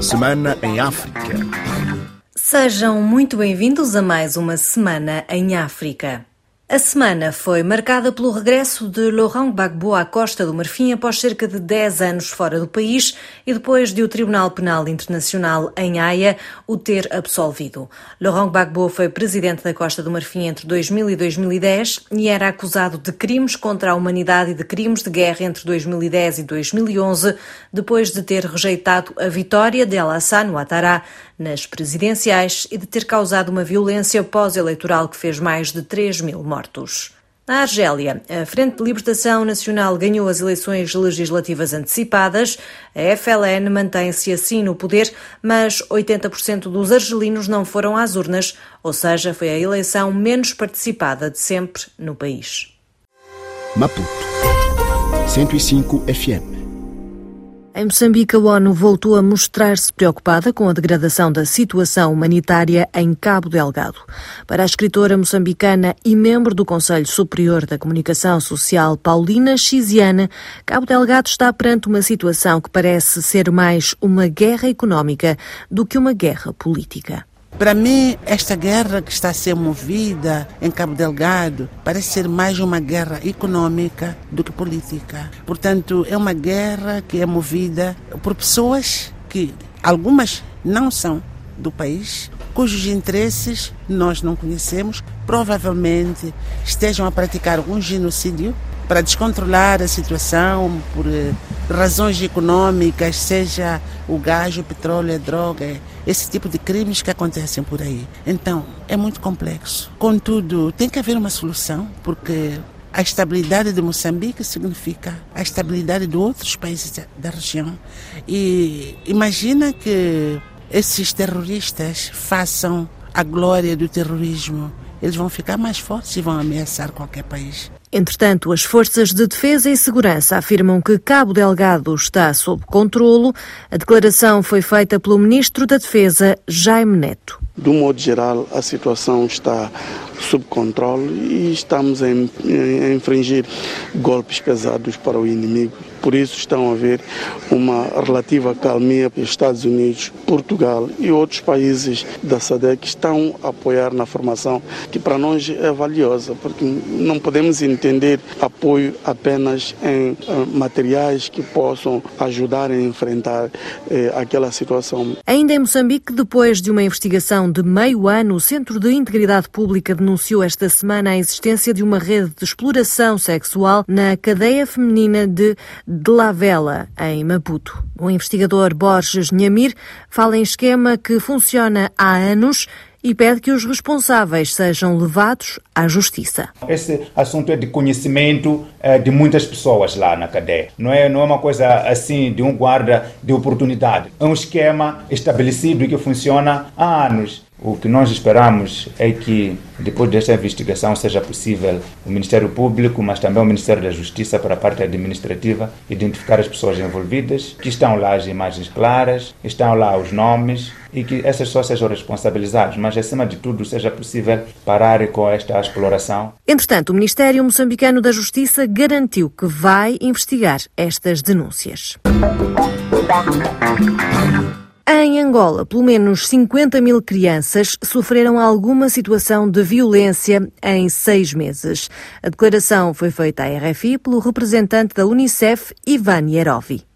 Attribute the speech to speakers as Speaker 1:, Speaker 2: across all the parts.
Speaker 1: Semana em África.
Speaker 2: Sejam muito bem-vindos a mais uma Semana em África. A semana foi marcada pelo regresso de Laurent Gbagbo à Costa do Marfim após cerca de 10 anos fora do país e depois de o Tribunal Penal Internacional em Haia o ter absolvido. Laurent Gbagbo foi presidente da Costa do Marfim entre 2000 e 2010 e era acusado de crimes contra a humanidade e de crimes de guerra entre 2010 e 2011, depois de ter rejeitado a vitória de Alassane Ouattara nas presidenciais e de ter causado uma violência pós-eleitoral que fez mais de 3 mil mortos. Na Argélia, a Frente de Libertação Nacional ganhou as eleições legislativas antecipadas. A FLN mantém-se assim no poder, mas 80% dos argelinos não foram às urnas, ou seja, foi a eleição menos participada de sempre no país.
Speaker 1: Maputo 105 FM
Speaker 2: em Moçambique, a ONU voltou a mostrar-se preocupada com a degradação da situação humanitária em Cabo Delgado. Para a escritora moçambicana e membro do Conselho Superior da Comunicação Social, Paulina Xiziana, Cabo Delgado está perante uma situação que parece ser mais uma guerra económica do que uma guerra política.
Speaker 3: Para mim, esta guerra que está a ser movida em Cabo Delgado parece ser mais uma guerra econômica do que política. Portanto, é uma guerra que é movida por pessoas que algumas não são do país, cujos interesses nós não conhecemos, provavelmente estejam a praticar um genocídio para descontrolar a situação por eh, razões econômicas, seja o gás, o petróleo, a droga, esse tipo de crimes que acontecem por aí. Então, é muito complexo. Contudo, tem que haver uma solução, porque a estabilidade de Moçambique significa a estabilidade de outros países da região. E imagina que esses terroristas façam a glória do terrorismo. Eles vão ficar mais fortes e vão ameaçar qualquer país.
Speaker 2: Entretanto, as forças de defesa e segurança afirmam que Cabo Delgado está sob controlo. A declaração foi feita pelo ministro da Defesa, Jaime Neto.
Speaker 4: Do modo geral, a situação está sob controle e estamos a, infringir golpes pesados para o inimigo por isso estão a ver uma relativa calmia Estados Unidos, Portugal e outros países da SADC estão a apoiar na formação, que para nós é valiosa, porque não podemos entender apoio apenas em uh, materiais que possam ajudar a enfrentar eh, aquela situação.
Speaker 2: Ainda em Moçambique, depois de uma investigação de meio ano, o Centro de Integridade Pública denunciou esta semana a existência de uma rede de exploração sexual na cadeia feminina de de La Vela, em Maputo. O investigador Borges Nhamir fala em esquema que funciona há anos e pede que os responsáveis sejam levados à justiça.
Speaker 5: Esse assunto é de conhecimento é, de muitas pessoas lá na cadeia. Não é, não é uma coisa assim de um guarda de oportunidade. É um esquema estabelecido que funciona há anos. O que nós esperamos é que, depois desta investigação, seja possível o Ministério Público, mas também o Ministério da Justiça, para a parte administrativa, identificar as pessoas envolvidas, que estão lá as imagens claras, estão lá os nomes e que essas pessoas sejam responsabilizadas, mas acima de tudo seja possível parar com esta exploração.
Speaker 2: Entretanto, o Ministério Moçambicano da Justiça garantiu que vai investigar estas denúncias. Em Angola, pelo menos 50 mil crianças sofreram alguma situação de violência em seis meses. A declaração foi feita à RFI pelo representante da Unicef, Ivan Yerovi.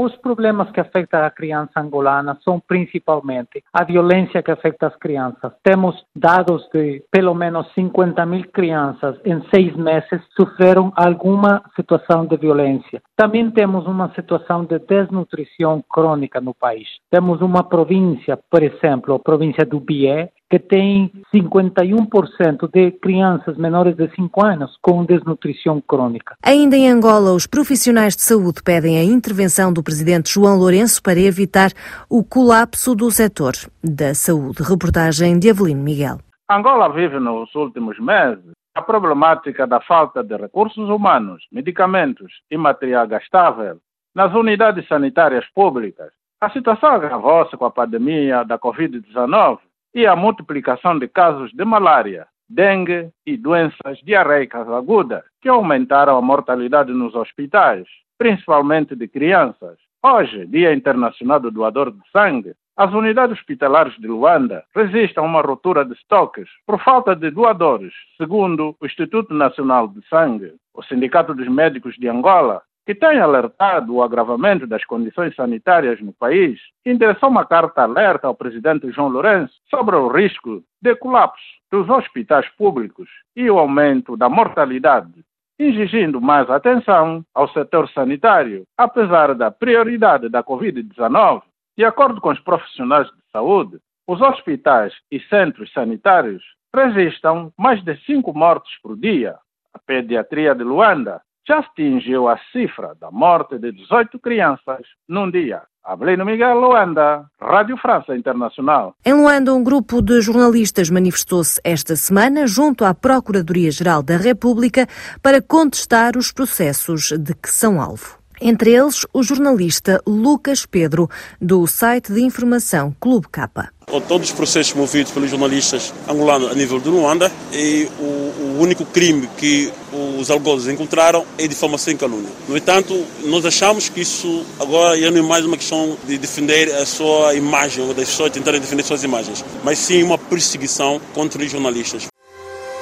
Speaker 6: Os problemas que afetam a criança angolana são principalmente a violência que afeta as crianças. Temos dados de pelo menos 50 mil crianças em seis meses sofreram alguma situação de violência. Também temos uma situação de desnutrição crônica no país. Temos uma província, por exemplo, a província do Bié, que tem 51% de crianças menores de 5 anos com desnutrição crônica.
Speaker 2: Ainda em Angola, os profissionais de saúde pedem a intervenção do presidente João Lourenço para evitar o colapso do setor da saúde. Reportagem de Avelino Miguel.
Speaker 7: Angola vive nos últimos meses a problemática da falta de recursos humanos, medicamentos e material gastável nas unidades sanitárias públicas. A situação agravou-se com a pandemia da Covid-19 e a multiplicação de casos de malária, dengue e doenças diarreicas agudas, que aumentaram a mortalidade nos hospitais, principalmente de crianças. Hoje, Dia Internacional do Doador de Sangue, as unidades hospitalares de Luanda resistem a uma ruptura de estoques por falta de doadores, segundo o Instituto Nacional de Sangue. O Sindicato dos Médicos de Angola, que tem alertado o agravamento das condições sanitárias no país, endereçou uma carta alerta ao presidente João Lourenço sobre o risco de colapso dos hospitais públicos e o aumento da mortalidade exigindo mais atenção ao setor sanitário, apesar da prioridade da Covid-19 de acordo com os profissionais de saúde, os hospitais e centros sanitários registram mais de cinco mortes por dia. A pediatria de Luanda já atingiu a cifra da morte de 18 crianças num dia. Avelino Miguel, Luanda, Rádio França Internacional.
Speaker 2: Em Luanda, um grupo de jornalistas manifestou-se esta semana junto à Procuradoria-Geral da República para contestar os processos de que são alvo. Entre eles, o jornalista Lucas Pedro, do site de informação Clube Capa.
Speaker 8: Todos os processos movidos pelos jornalistas angolanos a nível de Luanda e o, o único crime que os algozes encontraram é difamação e calúnia. No entanto, nós achamos que isso agora já não é mais uma questão de defender a sua imagem, ou das pessoas tentarem defender suas imagens, mas sim uma perseguição contra os jornalistas.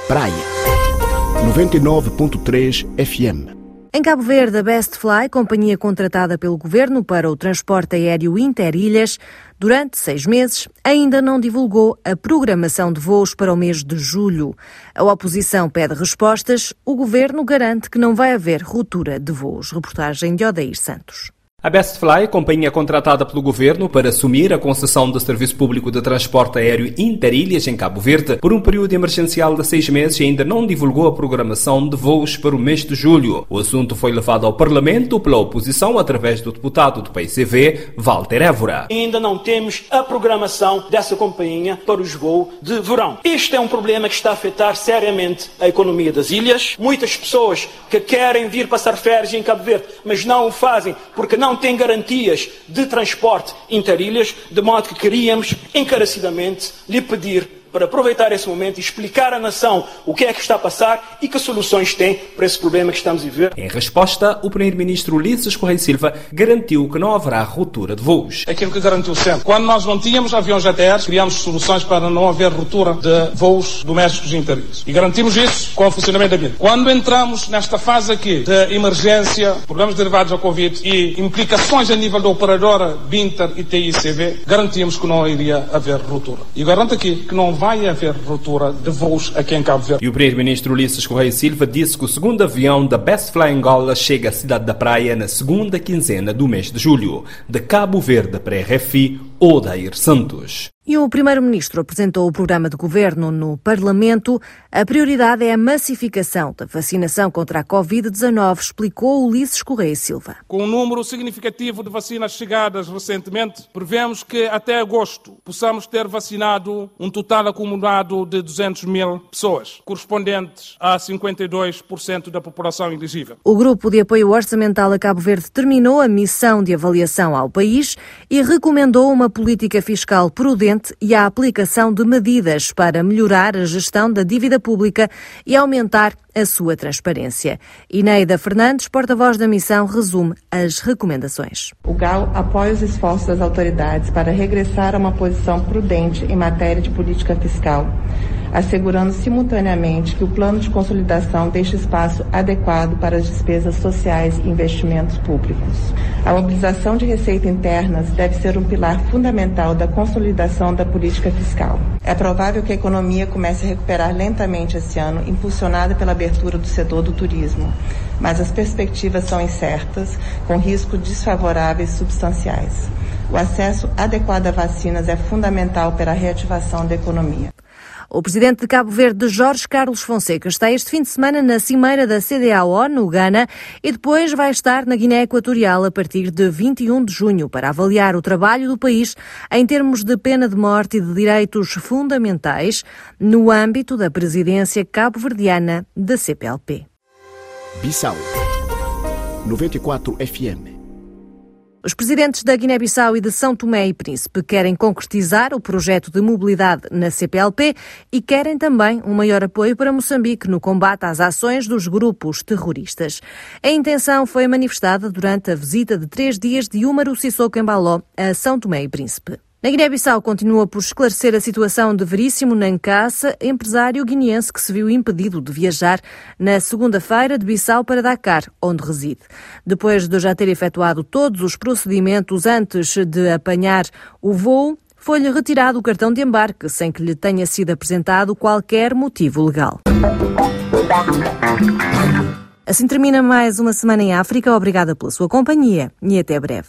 Speaker 1: Praia 99.3 FM
Speaker 2: em Cabo Verde, a Bestfly, companhia contratada pelo governo para o transporte aéreo interilhas, durante seis meses, ainda não divulgou a programação de voos para o mês de julho. A oposição pede respostas, o governo garante que não vai haver ruptura de voos. Reportagem de Odair Santos.
Speaker 9: A Bestfly, companhia contratada pelo governo para assumir a concessão do serviço público de transporte aéreo Interilhas em Cabo Verde por um período emergencial de seis meses, ainda não divulgou a programação de voos para o mês de julho. O assunto foi levado ao Parlamento pela oposição através do deputado do PCV, Walter Évora.
Speaker 10: Ainda não temos a programação dessa companhia para os voos de verão. Este é um problema que está a afetar seriamente a economia das ilhas. Muitas pessoas que querem vir passar férias em Cabo Verde, mas não o fazem porque não tem garantias de transporte interilhas, de modo que queríamos encarecidamente lhe pedir para aproveitar esse momento e explicar à nação o que é que está a passar e que soluções tem para esse problema que estamos a viver.
Speaker 9: Em resposta, o primeiro-ministro Ulisses Correia Silva garantiu que não haverá ruptura de voos.
Speaker 11: Aquilo que garantiu sempre. Quando nós não tínhamos aviões ATR, criámos soluções para não haver ruptura de voos domésticos interiores. E garantimos isso com o funcionamento da vida. Quando entramos nesta fase aqui de emergência, problemas derivados da Covid e implicações a nível da operadora Binter e TICV, garantimos que não iria haver ruptura. E garanto aqui que não vai vai haver ruptura de voos aqui em Cabo Verde.
Speaker 9: E o primeiro-ministro Ulisses Correia Silva disse que o segundo avião da Best Fly Angola chega à cidade da Praia na segunda quinzena do mês de julho. De Cabo Verde para RFI, Odair Santos.
Speaker 2: E o Primeiro-Ministro apresentou o programa de governo no Parlamento. A prioridade é a massificação da vacinação contra a Covid-19, explicou Ulisses Correia Silva.
Speaker 11: Com um número significativo de vacinas chegadas recentemente, prevemos que até agosto possamos ter vacinado um total acumulado de 200 mil pessoas, correspondentes a 52% da população elegível.
Speaker 2: O Grupo de Apoio Orçamental a Cabo Verde terminou a missão de avaliação ao país e recomendou uma política fiscal prudente e a aplicação de medidas para melhorar a gestão da dívida pública e aumentar a sua transparência. Ineida Fernandes, porta-voz da missão, resume as recomendações.
Speaker 12: O GAL apoia os esforços das autoridades para regressar a uma posição prudente em matéria de política fiscal assegurando simultaneamente que o plano de consolidação deixe espaço adequado para as despesas sociais e investimentos públicos. A mobilização de receita internas deve ser um pilar fundamental da consolidação da política fiscal. É provável que a economia comece a recuperar lentamente esse ano, impulsionada pela abertura do setor do turismo, mas as perspectivas são incertas, com riscos desfavoráveis substanciais. O acesso adequado a vacinas é fundamental para a reativação da economia.
Speaker 2: O presidente de Cabo Verde, Jorge Carlos Fonseca, está este fim de semana na cimeira da CDAO, no Ghana, e depois vai estar na Guiné Equatorial a partir de 21 de junho para avaliar o trabalho do país em termos de pena de morte e de direitos fundamentais no âmbito da presidência cabo-verdiana da CPLP.
Speaker 1: Bissau 94 FM
Speaker 2: Os presidentes da Guiné-Bissau e de São Tomé e Príncipe querem concretizar o projeto de mobilidade na CPLP e querem também um maior apoio para Moçambique no combate às ações dos grupos terroristas. A intenção foi manifestada durante a visita de três dias de Umaru Sissoko Embaló a São Tomé e Príncipe. Na Guiné-Bissau continua por esclarecer a situação de Veríssimo Nancassa, empresário guineense que se viu impedido de viajar na segunda-feira de Bissau para Dakar, onde reside. Depois de já ter efetuado todos os procedimentos antes de apanhar o voo, foi-lhe retirado o cartão de embarque sem que lhe tenha sido apresentado qualquer motivo legal. Assim termina mais uma semana em África. Obrigada pela sua companhia e até breve.